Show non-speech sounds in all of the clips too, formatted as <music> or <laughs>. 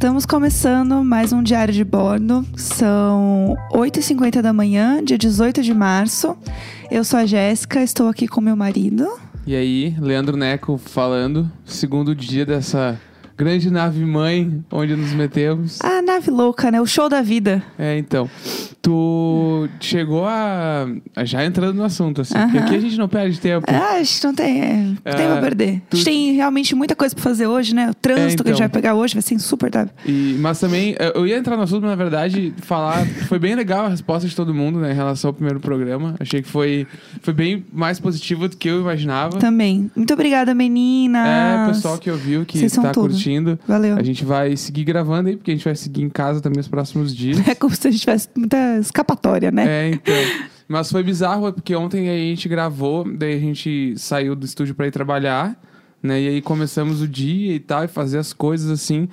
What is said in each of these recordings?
Estamos começando mais um Diário de Bordo. São 8h50 da manhã, dia 18 de março. Eu sou a Jéssica, estou aqui com meu marido. E aí, Leandro Neco falando, segundo dia dessa grande nave mãe onde nos metemos. A nave louca, né? O show da vida. É, então. Tu chegou a. Já entrando no assunto, assim. Porque Aham. aqui a gente não perde tempo. Ah, a gente não tem é, É, tempo a perder. A tu- gente tem realmente muita coisa pra fazer hoje, né? O trânsito É, que a gente então. vai pegar hoje vai ser insuportável. E, mas também, eh, eu ia entrar no assunto, mas na verdade, falar. Foi bem legal a resposta de todo mundo, né, em relação ao primeiro programa. Achei que foi, foi bem mais positivo do que eu imaginava. Também. Muito obrigada, meninas. É, o pessoal que ouviu, que Vocês tá tudo. Curtindo. Valeu. A gente vai seguir gravando aí, porque a gente vai seguir em casa também os próximos dias. <laughs> É como se a gente tivesse muita escapatória, né? É, então. Mas foi bizarro, porque ontem a gente gravou, daí a gente saiu do estúdio pra ir trabalhar, né? E aí começamos o dia e tal, e fazer as coisas assim.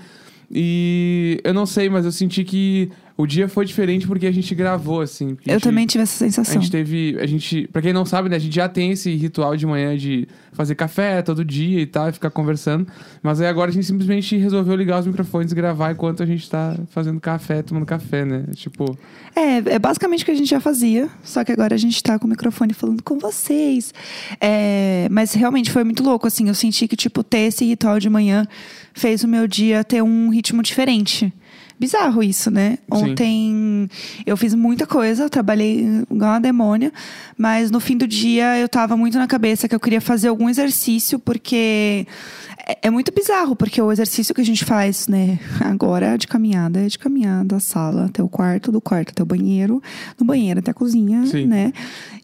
E eu não sei, mas eu senti que o dia foi diferente porque a gente gravou, assim. a Eu gente- também tive essa A sensação. gente teve. A gente, pra quem não sabe, né, a gente já tem esse ritual de manhã de fazer café todo dia e tal, e ficar conversando. Mas aí agora a gente simplesmente resolveu ligar os microfones e gravar enquanto a gente tá fazendo café, tomando café, né? Tipo. É, é basicamente o que a gente já fazia, só que agora a gente tá com o microfone falando com vocês. É, mas realmente foi muito louco, assim, eu senti que, tipo, ter esse ritual de manhã fez o meu dia ter um ritmo diferente. Bizarro isso, né? Sim. Ontem eu fiz muita coisa, trabalhei igual uma demônia, mas no fim do dia eu tava muito na cabeça que eu queria fazer algum exercício, porque é, é muito bizarro, porque o exercício que a gente faz, né, agora de caminhada é de caminhada da sala até o quarto, do quarto até o banheiro, do banheiro até a cozinha, Sim. né?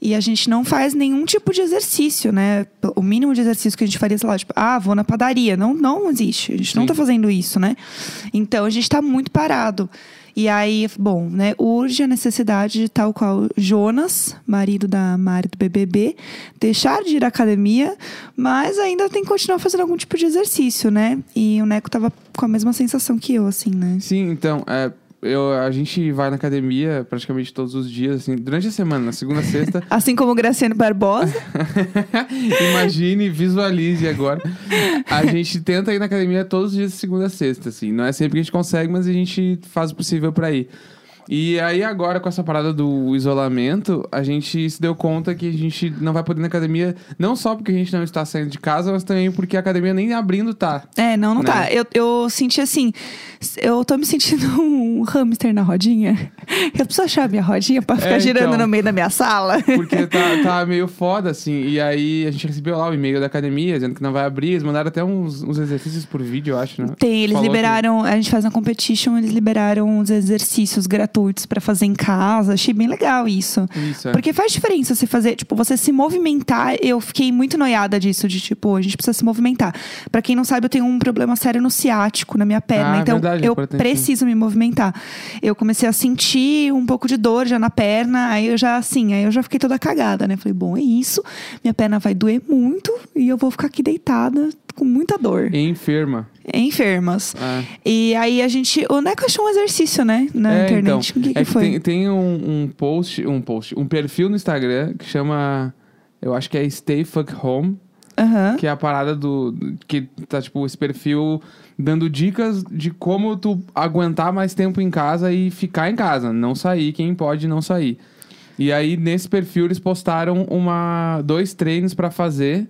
E a gente não faz nenhum tipo de exercício, né? O mínimo de exercício que a gente faria, sei lá, tipo, ah, vou na padaria. Não, não existe. A gente não Sim. tá fazendo isso, né? Então a gente tá muito parado. E aí, bom, né, urge a necessidade de tal qual Jonas, marido da Mari do BBB, deixar de ir à academia, mas ainda tem que continuar fazendo algum tipo de exercício, né? E o Neco tava com a mesma sensação que eu, assim, né? Sim, então, é, eu, a gente vai na academia praticamente todos os dias, assim, durante a semana, na segunda, sexta. <laughs> Assim como Graciano Barbosa. <laughs> Imagine, visualize agora. A gente tenta ir na academia todos os dias segunda sexta, assim. Não é sempre que a gente consegue, mas a gente faz o possível pra ir. E aí agora, com essa parada do isolamento, a gente se deu conta que a gente não vai poder ir na academia, não só porque a gente não está saindo de casa, mas também porque a academia nem abrindo tá. É, não, não Né? tá. Eu, eu senti assim, eu tô me sentindo <laughs> um hamster na rodinha. Eu preciso achar a minha rodinha pra ficar É, girando então. no meio da minha sala. Porque tá, <laughs> tá meio foda, assim. E aí a gente recebeu lá o e-mail da academia dizendo que não vai abrir. Eles mandaram até uns, uns exercícios por vídeo, eu acho, né? Tem, eles Falou liberaram, a gente faz uma competition, eles liberaram uns exercícios gratuitos pra fazer em casa. Achei bem legal isso. Isso, é. Porque faz diferença você fazer, tipo, você se movimentar. Eu fiquei muito noiada disso, de tipo, a gente precisa se movimentar. Pra quem não sabe, eu tenho um problema sério no ciático, na minha perna. Ah, então, verdade, eu preciso me movimentar. Eu comecei a sentir um pouco de dor já na perna. Aí eu já, assim, aí eu já fiquei toda cagada, né? Falei, bom, é isso. Minha perna vai doer muito e eu vou ficar aqui deitada com muita dor. Enferma. Enfermas. É. E aí a gente. O Neco achou um exercício, né? Na É, internet. então, o que, que é foi? Tem, tem um, um post, um post, um perfil no Instagram que chama, eu acho que é Stay Fuck Home, Aham. que é a parada do, que tá tipo esse perfil dando dicas de como tu aguentar mais tempo em casa e ficar em casa, não sair, quem pode não sair. E aí nesse perfil eles postaram uma dois treinos pra fazer.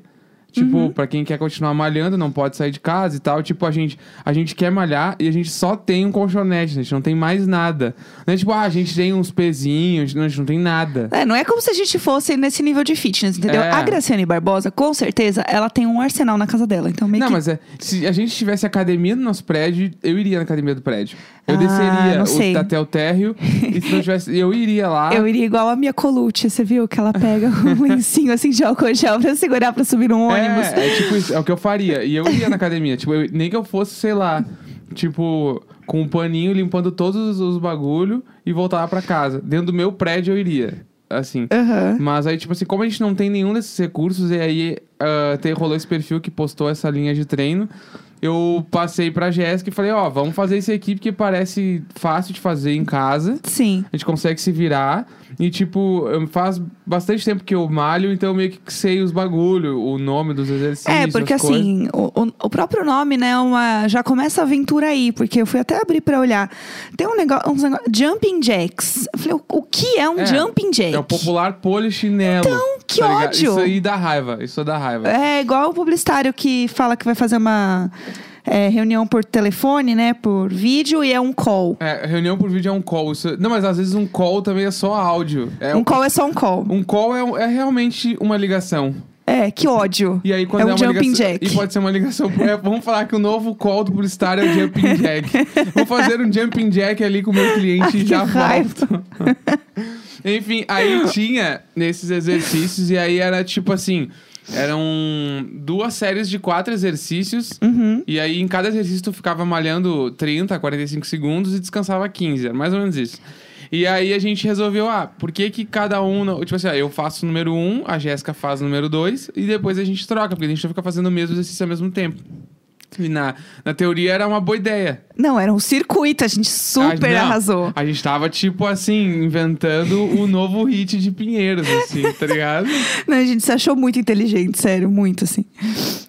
Tipo, Uhum. pra quem quer continuar malhando, não pode sair de casa e tal. Tipo, a gente, a gente quer malhar e a gente só tem um colchonete, a gente não tem mais nada. Não é tipo, ah, a gente tem uns pezinhos, não, a gente não tem nada. É, não é como se a gente fosse nesse nível de fitness, entendeu? É. A Graciane Barbosa, com certeza, ela tem um arsenal na casa dela. Então, meio Não, que. mas é. Se a gente tivesse academia no nosso prédio, eu iria na academia do prédio. Eu Ah, desceria o- até o térreo e se não tivesse. Eu iria lá. Eu iria igual a minha colute, você viu? Que ela pega <laughs> um lencinho assim de álcool gel pra segurar pra subir num ônibus. É, é tipo isso, é o que eu faria. E eu iria na academia. Tipo, eu- nem que eu fosse, sei lá, tipo, com um paninho limpando todos os bagulho e voltava pra casa. Dentro do meu prédio eu iria. Assim. Aham. Mas aí, tipo assim, como a gente não tem nenhum desses recursos, e aí tem, rolou esse perfil que postou essa linha de treino. Eu passei pra Jéssica e falei, ó, vamos fazer isso aqui porque parece fácil de fazer em casa. Sim. A gente consegue se virar. E, tipo, faz bastante tempo que eu malho, então eu meio que sei os bagulho, o nome dos exercícios. É, porque assim, o, o- próprio nome, né, é uma, já começa a aventura aí, porque eu fui até abrir pra olhar. Tem um negócio, uns negócio jumping jacks. Eu falei, o, o que é um É, jumping jack? É o popular polichinelo. Então, que tá ligado? ódio! Isso aí dá raiva. Isso dá raiva. É igual o publicitário que fala que vai fazer uma é, reunião por telefone, né, por vídeo, e é um call. É, reunião por vídeo é um call. Isso- Não, mas às vezes um call também é só áudio. É, Um call é só um call. um call é, um- é realmente uma ligação. É, que ódio. E aí, quando é é, um uma jumping ligação, jack. E pode ser uma ligação. é, vamos falar que o novo call do publicitário é o jumping jack. <laughs> Vou fazer um jumping jack ali com o meu cliente Ai, e já volto. <laughs> Enfim, aí <laughs> tinha nesses exercícios, e aí era tipo assim: eram duas séries de quatro exercícios. Uhum. E aí, em cada exercício, tu ficava malhando 30, 45 segundos e descansava 15. Era mais ou menos isso. E aí a gente resolveu, ah, por que que cada um... não- Tipo assim, ah, eu faço o número 1, um, a Jéssica faz o número 2 e depois a gente troca, porque a gente não fica fazendo o mesmo exercício ao mesmo tempo. E na, na teoria era uma boa ideia. Não, era um circuito, a gente super Ah, não, arrasou. A gente tava, tipo assim, inventando o novo hit de Pinheiros, assim, tá ligado? <laughs> Não, a gente se achou muito inteligente, sério, muito assim.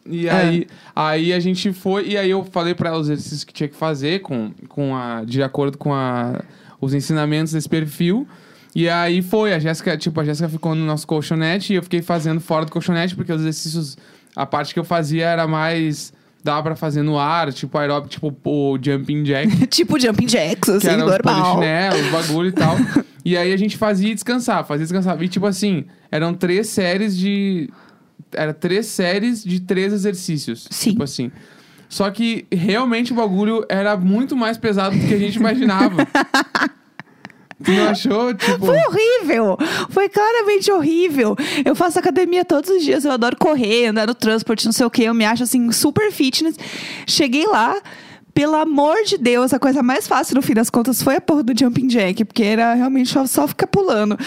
E É. aí, aí a gente foi, e aí eu falei pra ela os exercícios que tinha que fazer com, com a, de acordo com a, os ensinamentos desse perfil. E aí foi, a Jéssica, tipo, a Jéssica ficou no nosso colchonete e eu fiquei fazendo fora do colchonete, porque os exercícios, a parte que eu fazia era mais. Dava pra fazer no ar, tipo aeróbico, tipo o jumping jack. <laughs> tipo jumping jacks, assim, que eram os normal. os bagulho e tal. <laughs> e aí a gente fazia e descansava, fazia e descansava. E tipo assim, eram três séries de. Era três séries de três exercícios. Sim. Tipo assim. Só que realmente o bagulho era muito mais pesado do que a gente imaginava. <laughs> tu não achou? Tipo. Foi horrível! Foi claramente horrível. Eu faço academia todos os dias, eu adoro correr, andar no transporte, não sei o quê. Eu me acho assim, super fitness. Cheguei lá. Pelo amor de Deus, a coisa mais fácil no fim das contas foi a porra do jumping jack, porque era realmente só, só ficar pulando.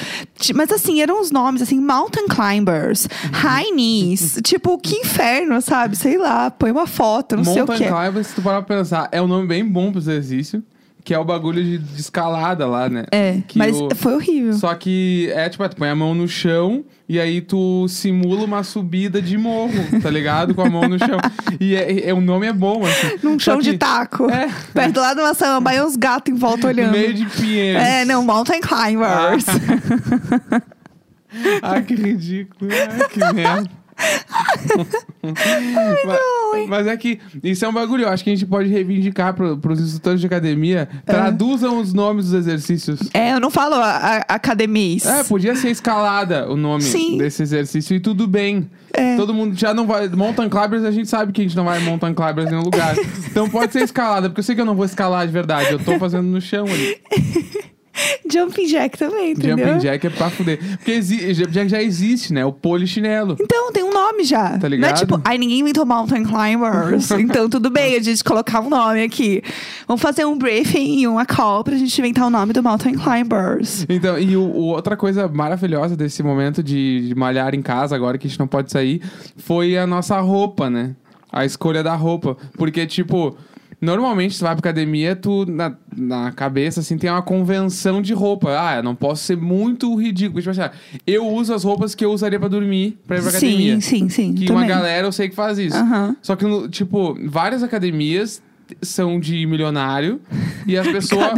Mas assim, eram os nomes assim, mountain climbers, high knees, <laughs> tipo, que inferno, sabe? Sei lá, põe uma foto, não sei o Mountain que. Climber, se tu parar pra pensar, é um nome bem bom pro exercício. Que é o bagulho de, de escalada lá, né? É, Que mas o- foi horrível. Só que é tipo, é, tu põe a mão no chão e aí tu simula uma subida de morro, tá ligado? Com a mão no chão. <laughs> E é, é- o nome é bom, assim. Num Só chão de que- taco. É. Perto lá de uma samambaia, uns gatos em volta olhando. meio de pinheiros. É, não, mountain climbers. Ai, <laughs> que ridículo. Ai, que merda. Mas, mas é que isso é um bagulho, eu acho que a gente pode reivindicar pro, pros instrutores de academia. Traduzam os nomes dos exercícios. É, eu não falo a, a, academies. É, podia ser escalada o nome Sim. desse exercício e tudo bem. É. Todo mundo já não vai. Mountain climbers, a gente sabe que a gente não vai mountain climbers em nenhum lugar. <laughs> então pode ser escalada, porque eu sei que eu não vou escalar de verdade. Eu tô fazendo no chão ali. <laughs> <laughs> Jumping jack também, entendeu? Jumping jack é pra fuder. Porque jumping jack já existe, né? O polichinelo. Então, tem um nome já. Tá Não é ligado? tipo, ai, ninguém inventou mountain climbers. <laughs> então, tudo bem a gente colocar um nome aqui. Vamos fazer um briefing e uma call pra gente inventar o nome do mountain climbers. Então, e o, o- outra coisa maravilhosa desse momento de, de malhar em casa, agora que a gente não pode sair, foi a nossa roupa, né? A escolha da roupa. Porque, tipo, normalmente tu vai pra academia, tu, na, na cabeça, assim, tem uma convenção de roupa. Ah, eu não posso ser muito ridículo. Tipo assim, ah, eu uso as roupas que eu usaria pra dormir pra ir pra academia. Sim, sim, sim. Que também. uma galera eu sei que faz isso. Aham. Só que, tipo, várias academias são de milionário e as <laughs> pessoas.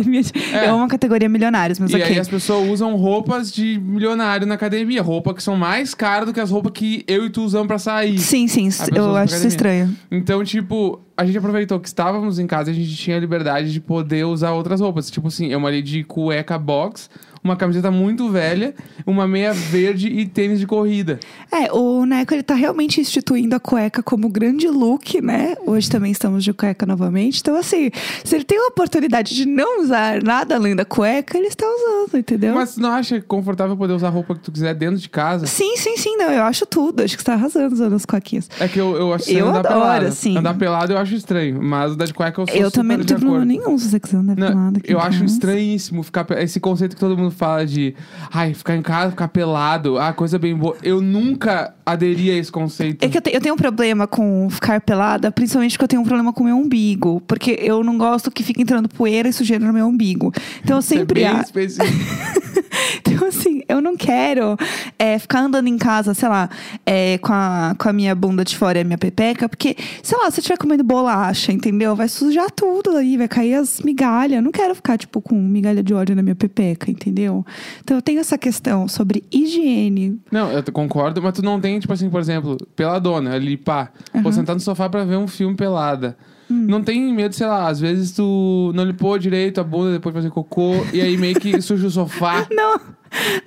É. Eu amo a categoria milionários, mas E ok. aí as pessoas usam roupas de milionário na academia. Roupa que são mais caras do que as roupas que eu e tu usamos pra sair. Sim, sim. Eu acho isso estranho. Então, tipo, a gente aproveitou que estávamos em casa e a gente tinha a liberdade de poder usar outras roupas. Tipo assim, eu malhei de cueca box, uma camiseta muito velha, uma meia verde e tênis de corrida. É, o Neco, ele tá realmente instituindo a cueca como grande look, né? Hoje também estamos de cueca novamente. Então, assim, se ele tem a oportunidade de não usar nada além da cueca, ele está usando, entendeu? Mas não acha confortável poder usar a roupa que tu quiser dentro de casa? Sim, sim, sim, não. Eu acho tudo. Acho que você tá arrasando usando as cuequinhas. É que eu, eu acho Eu andar adoro, pelado. assim. Andar pelado eu acho estranho, mas o da de cueca eu sou eu também não tenho problema nenhum se você quiser andar Não, pelado aqui eu acho estranhíssimo ficar esse conceito que todo mundo fala de ai, ficar em casa, ficar pelado, ah, coisa bem boa. Eu nunca nunca aderi a esse conceito. É que eu, te- eu tenho um problema com ficar pelada, principalmente porque eu tenho um problema com o meu umbigo. Porque eu não gosto que fique entrando poeira e sujeira no meu umbigo. Então eu Isso é sempre. bem. <laughs> Então, assim, eu não quero é, ficar andando em casa, sei lá, é, com, a, com a minha bunda de fora e a minha pepeca, porque, sei lá, se eu estiver comendo bolacha, entendeu? Vai sujar tudo aí, vai cair as migalhas. Eu não quero ficar, tipo, com migalha de óleo na minha pepeca, entendeu? Então eu tenho essa questão sobre higiene. Não, eu concordo, mas tu não tem, tipo assim, por exemplo, peladona, ali, pá. Vou sentar no sofá pra ver um filme pelada. Hum. Não tem medo, sei lá, às vezes tu não limpou direito a bunda depois de fazer cocô e aí meio que <laughs> suja o sofá. Não,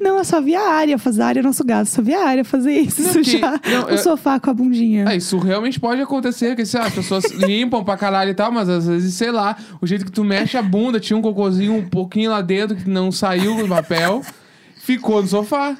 não, eu só vi a área fazer a área é nosso gato, só vi a área fazer isso, Não, que- <laughs> sujar não, o eu- sofá com a bundinha. É, isso realmente pode acontecer, que sei lá, as pessoas <laughs> limpam pra caralho e tal, mas às vezes, sei lá, o jeito que tu mexe a bunda, tinha um cocôzinho um pouquinho lá dentro que não saiu do papel, ficou no sofá.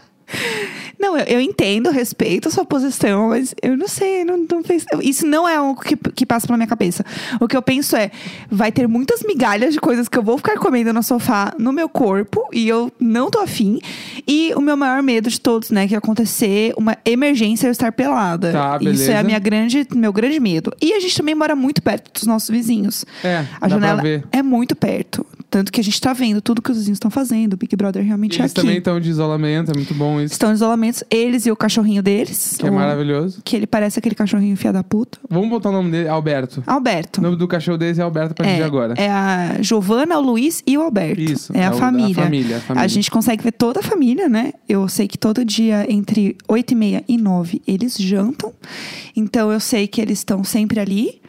Não, eu, eu entendo, respeito a sua posição, mas eu não sei, não, não fez- isso não é algo que, que passa pela minha cabeça. O que eu penso é, vai ter muitas migalhas de coisas que eu vou ficar comendo no sofá, no meu corpo, e eu não tô afim. E o meu maior medo de todos, né, que acontecer uma emergência eu estar pelada. Tá, Isso é a minha grande, meu grande medo. E a gente também mora muito perto dos nossos vizinhos. É, A janela é muito perto. Tanto que a gente tá vendo tudo que os vizinhos estão fazendo. O Big Brother realmente é Eles aqui. também estão de isolamento, é muito bom isso. Estão em isolamento, eles e o cachorrinho deles. Que é maravilhoso. Que ele parece aquele cachorrinho fia da puta. Vamos botar o nome dele, Alberto. Alberto. O nome do cachorro deles é Alberto a partir de é, agora. é a Giovana, o Luiz e o Alberto. Isso, É, a, o- família. A família, a família. A gente consegue ver toda a família, né? Eu sei que todo dia, entre 8 e meia e 9, eles jantam. Então eu sei que eles estão sempre ali.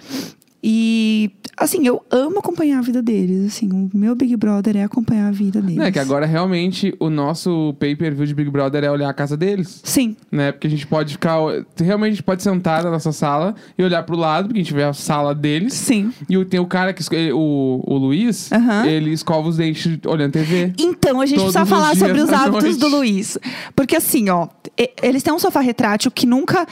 E, assim, eu amo acompanhar a vida deles. Assim, o meu Big Brother é acompanhar a vida deles. É que agora realmente o nosso pay-per-view de Big Brother é olhar a casa deles. Sim. Né? Porque a gente pode ficar. Realmente a gente pode sentar na nossa sala e olhar pro lado, porque a gente vê a sala deles. Sim. E tem o cara que. esco- O, o Luiz, Aham. ele escova os dentes olhando TV. Então, a gente precisa falar sobre os <laughs> hábitos do Luiz. Porque assim, ó, eles têm um sofá retrátil que nunca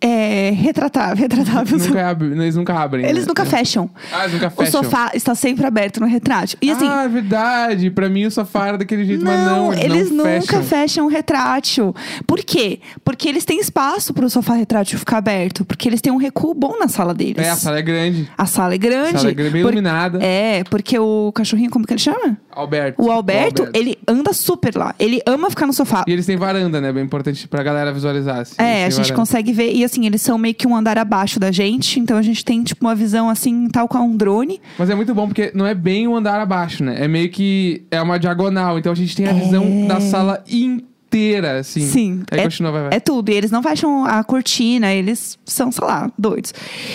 é retratável. retratável. Nunca eles nunca abrem. Eles né? nunca fecham. Ah, eles nunca O fecham. sofá está sempre aberto no retrátil. E assim. ah, é verdade. Pra mim o sofá era daquele jeito, mas não, eles, eles não nunca fecham. fecham o retrátil. Por quê? Porque eles têm espaço para o sofá retrátil ficar aberto. Porque eles têm um recuo bom na sala deles. É, a sala é grande. A sala é grande. A sala é grande, bem Por- iluminada. É, porque o cachorrinho, como que ele chama? Alberto. O Alberto, ele anda super lá. Ele ama ficar no sofá. E eles têm varanda, né? Bem importante pra galera visualizar. Assim. É, a gente varanda. consegue ver. E assim, eles são meio que um andar abaixo da gente. Então a gente tem, tipo, uma visão assim, tal qual um drone. Mas é muito bom porque não é bem um andar abaixo, né? É meio que é uma diagonal. Então a gente tem a visão da sala inteira, assim. Sim. Aí é, continua, vai, vai. é tudo. E eles não fecham a cortina, eles são, sei lá, doidos.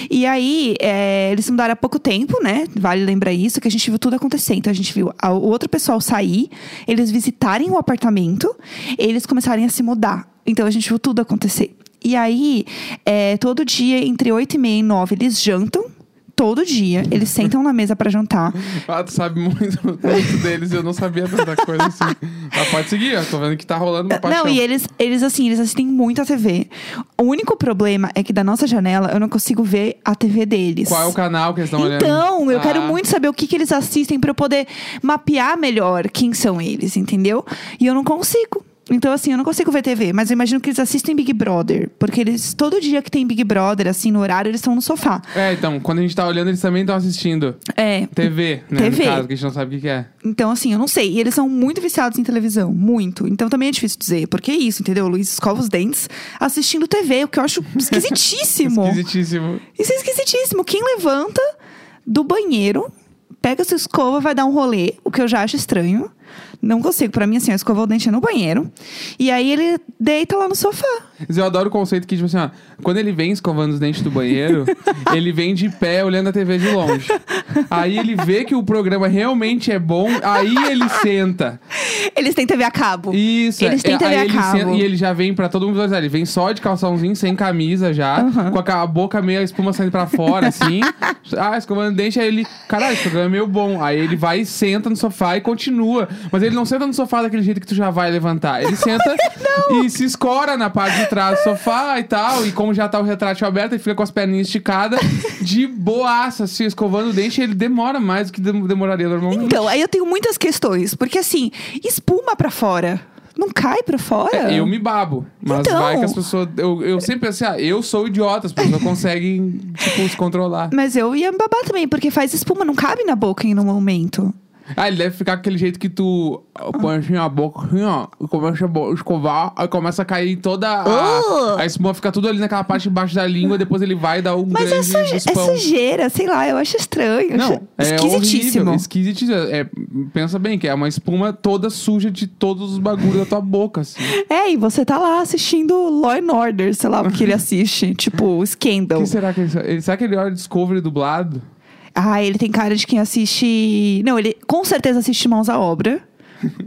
E aí, é, eles se mudaram há pouco tempo, né? Vale lembrar isso, que a gente viu tudo acontecer. Então a gente viu o outro pessoal sair, eles visitarem o apartamento, eles começarem a se mudar. Então a gente viu tudo acontecer. E aí, é, todo dia, entre 8 e meia e 9, eles jantam. Todo dia, eles sentam na mesa pra jantar. <laughs> Ah, tu sabe muito, muito deles e eu não sabia tanta coisa assim. Mas pode seguir. Tô vendo que tá rolando uma paixão. Não, e eles, eles assim, eles assistem muito a TV. O único problema é que da nossa janela eu não consigo ver a TV deles. Qual é o canal que eles estão olhando? Então, eu quero Ah. muito saber o que, que eles assistem pra eu poder mapear melhor quem são eles, entendeu? E eu não consigo. Então, assim, eu não consigo ver TV, mas eu imagino que eles assistem Big Brother. Porque eles, todo dia que tem Big Brother, assim, no horário, eles estão no sofá. É, então, quando a gente tá olhando, eles também estão assistindo. É. TV, né? TV. No caso, que a gente não sabe o que que é. Então, assim, eu não sei. E eles são muito viciados em televisão. Muito. Então também é difícil dizer. Porque é isso, entendeu? O Luiz escova os dentes assistindo TV, o que eu acho esquisitíssimo. <laughs> Esquisitíssimo. Isso é esquisitíssimo. Quem levanta do banheiro, pega sua escova, vai dar um rolê, o que eu já acho estranho. Não consigo. Pra mim, assim, eu escovar o dente é no banheiro. E aí ele deita lá no sofá. Mas eu adoro o conceito que, tipo assim, ó, quando ele vem escovando os dentes do banheiro, <laughs> ele vem de pé olhando a TV de longe. Aí ele vê que o programa realmente é bom, aí ele senta. Eles têm TV a cabo. Isso, Eles é, têm TV aí a ele cabo. senta- e ele já vem pra todo mundo visualizar. Ele vem só de calçãozinho, sem camisa já, Aham. com a, a boca meio a espuma saindo pra fora, assim. <laughs> ah, escovando o dente, aí ele, caralho, esse programa é meio bom. Aí ele vai e senta no sofá e continua. Mas ele não senta no sofá daquele jeito que tu já vai levantar. Ele senta <laughs> e se escora na parte de trás do sofá e tal. E como já tá o retrátil aberto, ele fica com as perninhas esticadas, de boaça, assim, escovando o dente. Ele demora mais do que dem- demoraria normalmente. Então, aí eu tenho muitas questões. Porque, assim, espuma pra fora. Não cai pra fora? É, eu me babo. Mas Então. vai que as pessoas. Eu, eu sempre pensei, ah, eu sou idiota, as pessoas conseguem, tipo, se controlar. Mas eu ia me babar também, porque faz espuma, não cabe na boca em um momento. Ah, ele deve ficar com aquele jeito que tu põe assim a boca, assim, ó, e começa a escovar, aí começa a cair toda a. Uh! A espuma fica tudo ali naquela parte embaixo da língua, depois ele vai dar um Mas é, suje- é sujeira, sei lá, eu acho estranho. Não, é esquisitíssimo. horrível, esquisitíssimo. É, pensa bem, que é uma espuma toda suja de todos os bagulhos da tua boca, assim. É, e você tá lá assistindo Law and Order, sei lá, porque ele assiste, <laughs> tipo, Scandal. O que será que ele, ele- será que ele olha Discovery dublado? Ah, ele tem cara de quem assiste. Não, ele com certeza assiste Mãos à Obra.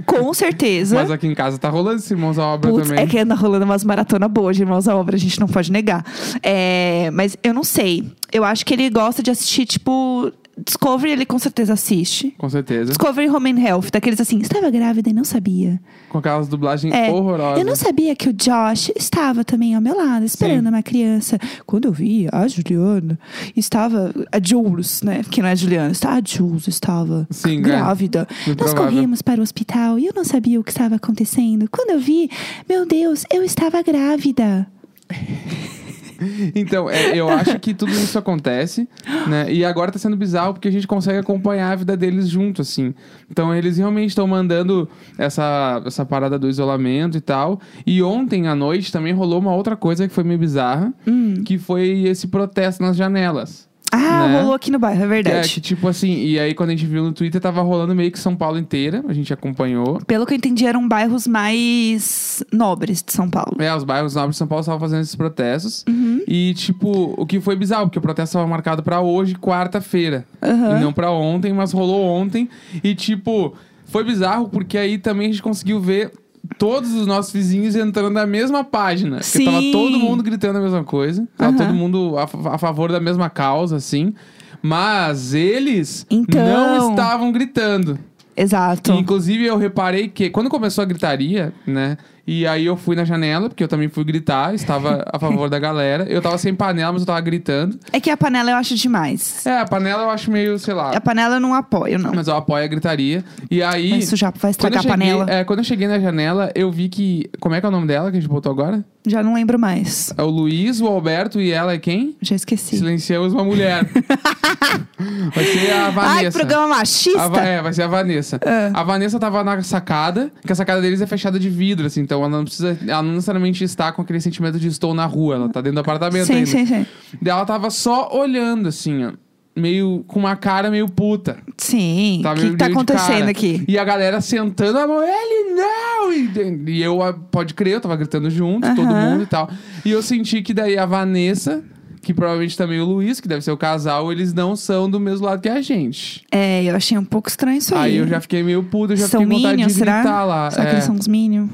Com <laughs> certeza. Mas aqui em casa tá rolando esse Irmãos à Obra Putz, também. é que anda rolando umas maratona boas de Irmãos à Obra, a gente não pode negar. É, mas eu não sei. Eu acho que ele gosta de assistir, tipo. Discovery, ele com certeza assiste. Com certeza. Discovery Home and Health, daqueles assim, estava grávida e não sabia. Com aquelas dublagens É, horrorosas. Eu não sabia que o Josh estava também ao meu lado, esperando Sim. uma criança. Quando eu vi a Juliana, estava. A Jules, né? Que não é a Juliana, está, a Jules estava Sim, é. grávida. Muito Nós provável. corremos para o hospital e eu não sabia o que estava acontecendo. Quando eu vi, meu Deus, eu estava grávida. <laughs> <laughs> Então, é, eu acho que tudo isso acontece, né? E agora tá sendo bizarro porque a gente consegue acompanhar a vida deles junto, assim. Então, eles realmente estão mandando essa, essa parada do isolamento e tal. E ontem à noite também rolou uma outra coisa que foi meio bizarra, Hum. que foi esse protesto nas janelas. Ah, Né? rolou aqui no bairro, é Que é verdade. que, tipo assim, e aí quando a gente viu no Twitter, tava rolando meio que São Paulo inteira, a gente acompanhou. Pelo que eu entendi, eram bairros mais nobres de São Paulo. É, os bairros nobres de São Paulo estavam fazendo esses protestos. Uhum. E, tipo, o que foi bizarro, porque o protesto estava marcado pra hoje, quarta-feira. Aham. E não pra ontem, mas rolou ontem. E, tipo, foi bizarro porque aí também a gente conseguiu ver todos os nossos vizinhos entrando na mesma página. Porque tava Sim. todo mundo gritando a mesma coisa. Tava Aham. todo mundo a, a favor da mesma causa, assim. Mas eles Então. não estavam gritando. Exato. E, inclusive, eu reparei que quando começou a gritaria, né? E aí eu fui na janela, porque eu também fui gritar, estava a favor da galera. Eu tava sem panela, mas eu tava gritando. É que a panela eu acho demais. É, a panela eu acho meio, sei lá. A panela eu não apoio, não. Mas eu apoio a gritaria. E aí. Mas isso já vai estragar a cheguei- panela. É, quando eu cheguei na janela, eu vi que. Como é que é o nome dela que a gente botou agora? Já não lembro mais. É o Luiz, o Alberto e ela é quem? Já esqueci. Silenciamos uma mulher. <laughs> vai ser a Ai, Vanessa. programa machista. A é, vai ser a Vanessa. É. A Vanessa tava na sacada, que a sacada deles é fechada de vidro, assim, então ela não precisa. Ela não necessariamente está com aquele sentimento de estou na rua, ela tá dentro do apartamento sim, ainda. sim, sim. Daí ela tava só olhando, assim, ó. Meio com uma cara meio puta. Sim. O que, que tá acontecendo aqui? E a galera sentando a mão, ele não! E, e eu, ah, pode crer, eu tava gritando junto, todo Aham. mundo e tal. E eu senti que daí a Vanessa, que provavelmente também o Luiz, que deve ser o casal, eles não são do mesmo lado que a gente. É, eu achei um pouco estranho isso aí. Aí eu já fiquei meio puto, eu já São fiquei com vontade Minions, de será? lá. Será que É. eles são os Minions?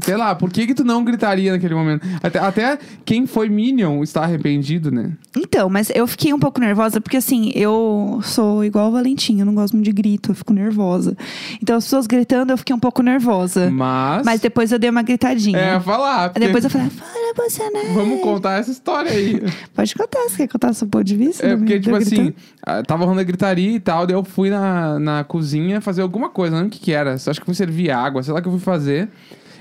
Sei lá, por que que tu não gritaria naquele momento? Até, até quem foi Minion está arrependido, né? Então, mas eu fiquei um pouco nervosa porque assim, eu sou igual o Valentim, eu não gosto muito de grito, eu fico nervosa. Então as pessoas gritando, eu fiquei um pouco nervosa. Mas... Mas depois eu dei uma gritadinha. É, falar. porque- Depois eu falei, fala Bolsonaro. Vamos contar essa história aí. Pode contar, você quer contar seu ponto de vista? É, porque, tipo assim, gritando? ah, tava rolando a gritaria e tal, daí eu fui na, na cozinha fazer alguma coisa, não lembro o que que era. Acho que fui servir água, sei lá o que eu fui fazer.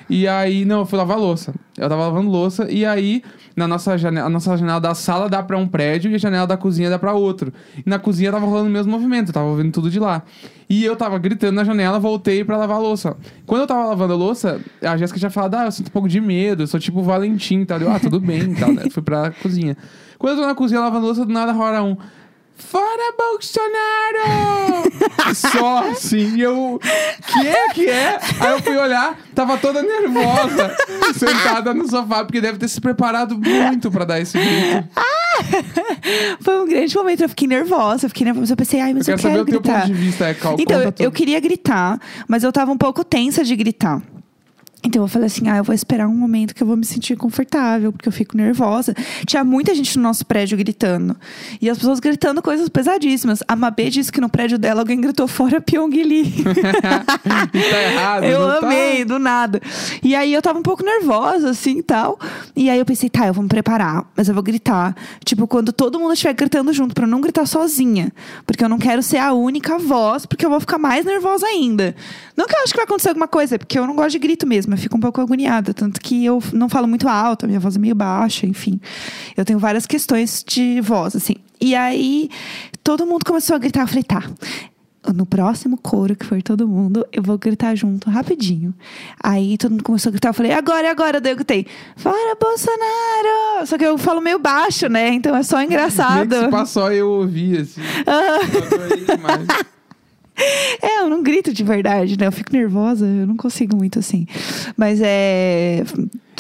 E aí, não, eu fui lavar louça. Eu tava lavando louça e aí, na nossa janela, a nossa janela da sala dá pra um prédio e a janela da cozinha dá pra outro. E na cozinha tava rolando o mesmo movimento, eu tava ouvindo tudo de lá. E eu tava gritando na janela, voltei pra lavar a louça. Quando eu tava lavando a louça, a Jéssica já falou: Ah, eu sinto um pouco de medo, eu sou tipo o Valentim tal. Eu, ah, tudo bem <laughs> tal, né? Fui pra cozinha. Quando eu tô na cozinha lavando louça, do nada rola um. Fora Bolsonaro! <laughs> Só assim, e eu. Que é que é? Aí eu fui olhar, tava toda nervosa, sentada no sofá, porque deve ter se preparado muito pra dar esse grito. <laughs> Foi um grande momento, eu fiquei nervosa, eu fiquei nervosa. Eu pensei, ai, Eu mas eu, quero saber o teu gritar. ponto de vista, é qual Então, eu, eu queria gritar, mas eu tava um pouco tensa de gritar. Então eu falei assim: ah, eu vou esperar um momento que eu vou me sentir confortável, porque eu fico nervosa. Tinha muita gente no nosso prédio gritando. E as pessoas gritando coisas pesadíssimas. A Mabê disse que no prédio dela alguém gritou fora Pyongyi. <laughs> Tá errado. Eu não tá? amei, do nada. E aí eu tava um pouco nervosa, assim e tal. E aí eu pensei, tá, eu vou me preparar, mas eu vou gritar. Tipo, quando todo mundo estiver gritando junto, pra eu não gritar sozinha. Porque eu não quero ser a única voz, porque eu vou ficar mais nervosa ainda. Não que eu acho que vai acontecer alguma coisa, é porque eu não gosto de grito mesmo. Mesmo. Eu fico um pouco agoniada. Tanto que eu não falo muito alto, a minha voz é meio baixa, enfim. Eu tenho várias questões de voz, assim. E aí, todo mundo começou a gritar. Eu falei, tá. No próximo coro, que for todo mundo, eu vou gritar junto, rapidinho. Aí todo mundo começou a gritar. Eu falei, agora, agora. Daí eu gritei, fora Bolsonaro! Só que eu falo meio baixo, né? Então é só engraçado. Se passou eu ouvi, assim. <laughs> Demais. <laughs> É, eu não grito de verdade, né? Eu fico nervosa, eu não consigo muito assim. Mas é.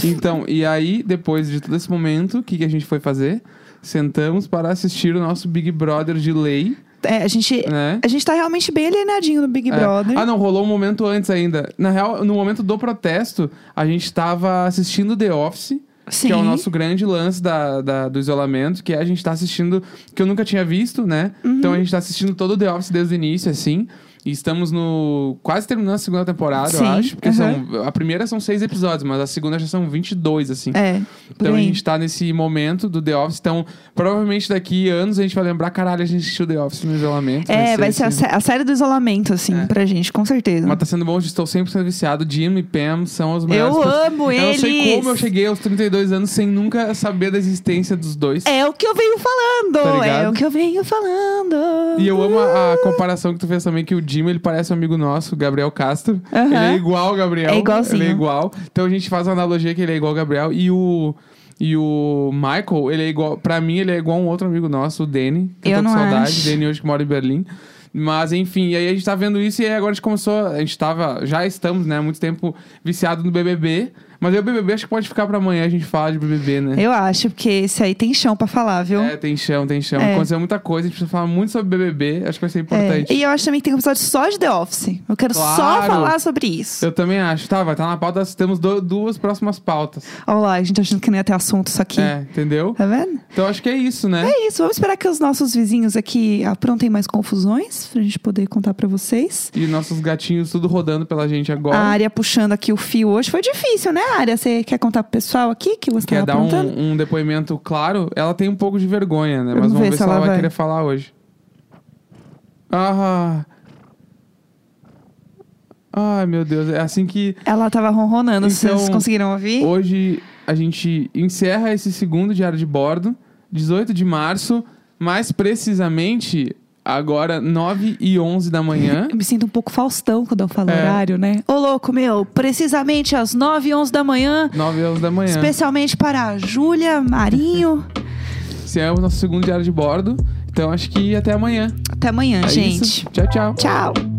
Então, e aí, depois de todo esse momento, o que, que a gente foi fazer? Sentamos para assistir o nosso Big Brother de lei. é, a, gente, Né? a gente tá realmente bem alienadinho no Big É. Brother. Ah, não, rolou um momento antes ainda. Na real, no momento do protesto, a gente tava assistindo The Office. Sim. Que é o nosso grande lance da, da- do isolamento, que é a gente tá assistindo, que eu nunca tinha visto, né? Uhum. Então a gente tá assistindo todo o The Office desde o início, assim. E estamos no. quase terminando a segunda temporada, eu Sim, acho. Porque são. A primeira são seis episódios, mas a segunda já são 22, assim. É. Então a aí. gente tá nesse momento do The Office. Então, provavelmente daqui a anos a gente vai lembrar, caralho, a gente assistiu The Office no isolamento. É, vai ser a, esse- sé- a série do isolamento, assim, É. pra gente, com certeza. Mas tá sendo bom, estou 100% viciado. Jim e Pam são os melhores. Eu pessoas- amo Eu não sei eles. como eu cheguei aos 32 anos sem nunca saber da existência dos dois. É o que eu venho falando! Tá é o que eu venho falando! E eu amo a, a comparação que tu fez também, que o Jim, ele parece um amigo nosso, Gabriel Castro. Aham. Ele é igual ao Gabriel. É igualzinho. Ele é igual. Então a gente faz uma analogia que ele é igual ao Gabriel. E o... E o Michael, ele é igual... Pra mim, ele é igual a um outro amigo nosso, o Danny. Que eu, Eu tô com saudade. acho. Danny hoje que mora em Berlim. Mas, enfim, e aí a gente tá vendo isso e aí agora a gente começou... A gente tava... Já estamos, né? Há muito tempo viciado no BBB. Mas aí o BBB acho que pode ficar pra amanhã a gente falar de BBB, né? Eu acho, porque esse aí tem chão pra falar, viu? É, tem chão, tem chão. É. Aconteceu muita coisa, a gente precisa falar muito sobre BBB. Acho que vai ser É, importante. E eu acho também que tem um episódio só de The Office. Eu quero só Claro. falar sobre isso. Eu também acho. Tá, vai estar na pauta. Temos do- duas próximas pautas. Olha lá, a gente achando que não ia ter assunto isso aqui. É, entendeu? Tá vendo? Então acho que é isso, né? É isso, vamos esperar que os nossos vizinhos aqui aprontem mais confusões pra gente poder contar pra vocês. E nossos gatinhos tudo rodando pela gente agora. A área puxando aqui o fio hoje foi difícil, né, área? Você quer contar pro pessoal aqui que você Quer dar um, um depoimento claro? Ela tem um pouco de vergonha, né? Mas Vamos vamos ver se ela vai vai. querer falar hoje. Ah. Ai, meu Deus. É assim que Ela tava ronronando, Então, vocês conseguiram ouvir? hoje a gente encerra esse segundo diário de bordo, 18 de março, mais precisamente agora 9 e 11 da manhã. Eu me sinto um pouco Faustão quando eu falo É. horário, né? Ô, louco, meu, precisamente às 9 e 11 da manhã, 9 e 11 da manhã. especialmente para a Júlia Marinho. Esse é o nosso segundo diário de bordo. Então acho que até amanhã. Até amanhã, É gente. isso. Tchau, tchau. Tchau.